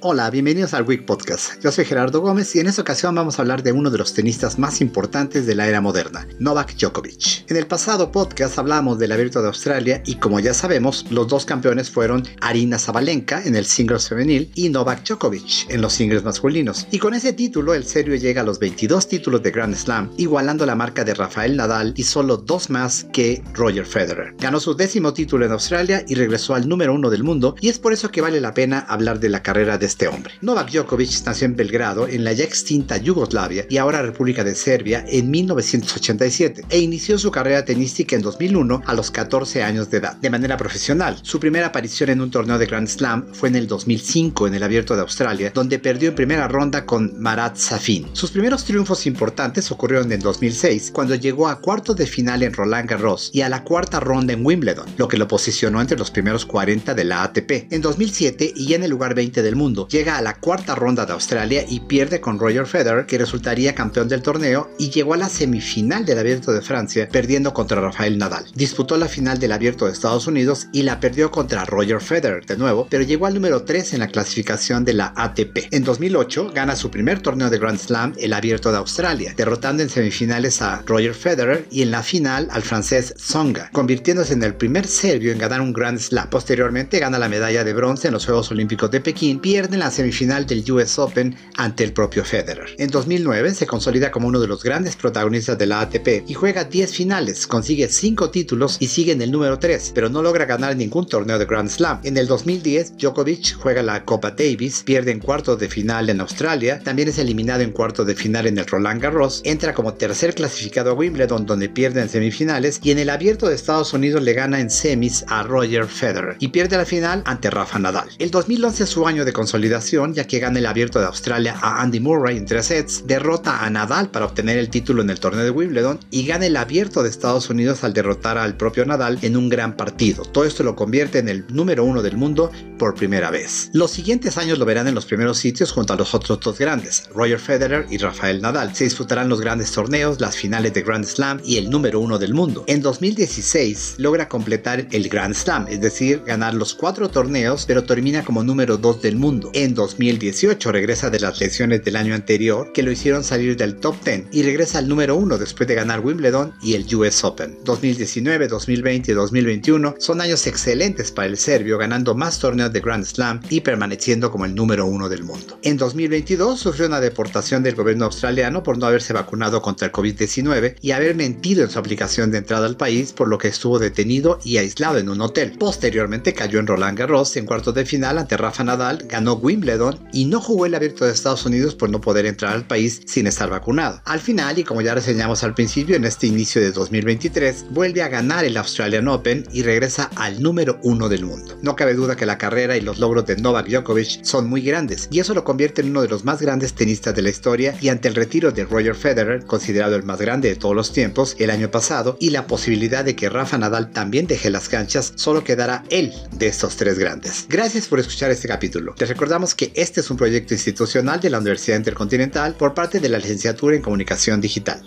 Hola, bienvenidos al Week Podcast. Yo soy Gerardo Gómez y en esta ocasión vamos a hablar de uno de los tenistas más importantes de la era moderna, Novak Djokovic. En el pasado podcast hablamos del Abierto de Australia y como ya sabemos, los dos campeones fueron Arina Zabalenka en el singles femenil y Novak Djokovic en los singles masculinos. Y con ese título, el serio llega a los 22 títulos de Grand Slam, igualando la marca de Rafael Nadal y solo dos más que Roger Federer. Ganó su décimo título en Australia y regresó al número uno del mundo y es por eso que vale la pena hablar de la carrera de este hombre. Novak Djokovic nació en Belgrado, en la ya extinta Yugoslavia y ahora República de Serbia, en 1987 e inició su carrera tenística en 2001 a los 14 años de edad, de manera profesional. Su primera aparición en un torneo de Grand Slam fue en el 2005 en el Abierto de Australia, donde perdió en primera ronda con Marat Safin. Sus primeros triunfos importantes ocurrieron en 2006, cuando llegó a cuartos de final en Roland Garros y a la cuarta ronda en Wimbledon, lo que lo posicionó entre los primeros 40 de la ATP. En 2007 y en el lugar 20 del mundo, llega a la cuarta ronda de Australia y pierde con Roger Federer, que resultaría campeón del torneo, y llegó a la semifinal del Abierto de Francia, perdiendo contra Rafael Nadal. Disputó la final del Abierto de Estados Unidos y la perdió contra Roger Federer de nuevo, pero llegó al número 3 en la clasificación de la ATP. En 2008 gana su primer torneo de Grand Slam, el Abierto de Australia, derrotando en semifinales a Roger Federer y en la final al francés Tsonga, convirtiéndose en el primer serbio en ganar un Grand Slam. Posteriormente gana la medalla de bronce en los Juegos Olímpicos de Pekín, pierde en la semifinal final del US Open ante el propio Federer. En 2009 se consolida como uno de los grandes protagonistas de la ATP y juega 10 finales, consigue 5 títulos y sigue en el número 3, pero no logra ganar ningún torneo de Grand Slam. En el 2010 Djokovic juega la Copa Davis, pierde en cuartos de final en Australia, también es eliminado en cuartos de final en el Roland Garros, entra como tercer clasificado a Wimbledon donde pierde en semifinales y en el abierto de Estados Unidos le gana en semis a Roger Federer y pierde la final ante Rafa Nadal. El 2011 es su año de consolidación ya que gana el abierto de Australia a Andy Murray en tres sets, derrota a Nadal para obtener el título en el torneo de Wimbledon y gana el abierto de Estados Unidos al derrotar al propio Nadal en un gran partido. Todo esto lo convierte en el número uno del mundo por primera vez. Los siguientes años lo verán en los primeros sitios junto a los otros dos grandes, Roger Federer y Rafael Nadal. Se disputarán los grandes torneos, las finales de Grand Slam y el número uno del mundo. En 2016 logra completar el Grand Slam, es decir, ganar los cuatro torneos, pero termina como número dos del mundo. En 2018 regresa de las lesiones del año anterior que lo hicieron salir del top 10 y regresa al número 1 después de ganar Wimbledon y el US Open. 2019, 2020 y 2021 son años excelentes para el serbio ganando más torneos de Grand Slam y permaneciendo como el número 1 del mundo. En 2022 sufrió una deportación del gobierno australiano por no haberse vacunado contra el COVID-19 y haber mentido en su aplicación de entrada al país por lo que estuvo detenido y aislado en un hotel. Posteriormente cayó en Roland Garros en cuartos de final ante Rafa Nadal, ganó Wimbledon y no jugó el abierto de Estados Unidos por no poder entrar al país sin estar vacunado. Al final, y como ya reseñamos al principio, en este inicio de 2023, vuelve a ganar el Australian Open y regresa al número uno del mundo. No cabe duda que la carrera y los logros de Novak Djokovic son muy grandes y eso lo convierte en uno de los más grandes tenistas de la historia y ante el retiro de Roger Federer, considerado el más grande de todos los tiempos, el año pasado, y la posibilidad de que Rafa Nadal también deje las canchas, solo quedará él de estos tres grandes. Gracias por escuchar este capítulo. Les recordamos que este es un proyecto institucional de la Universidad Intercontinental por parte de la Licenciatura en Comunicación Digital.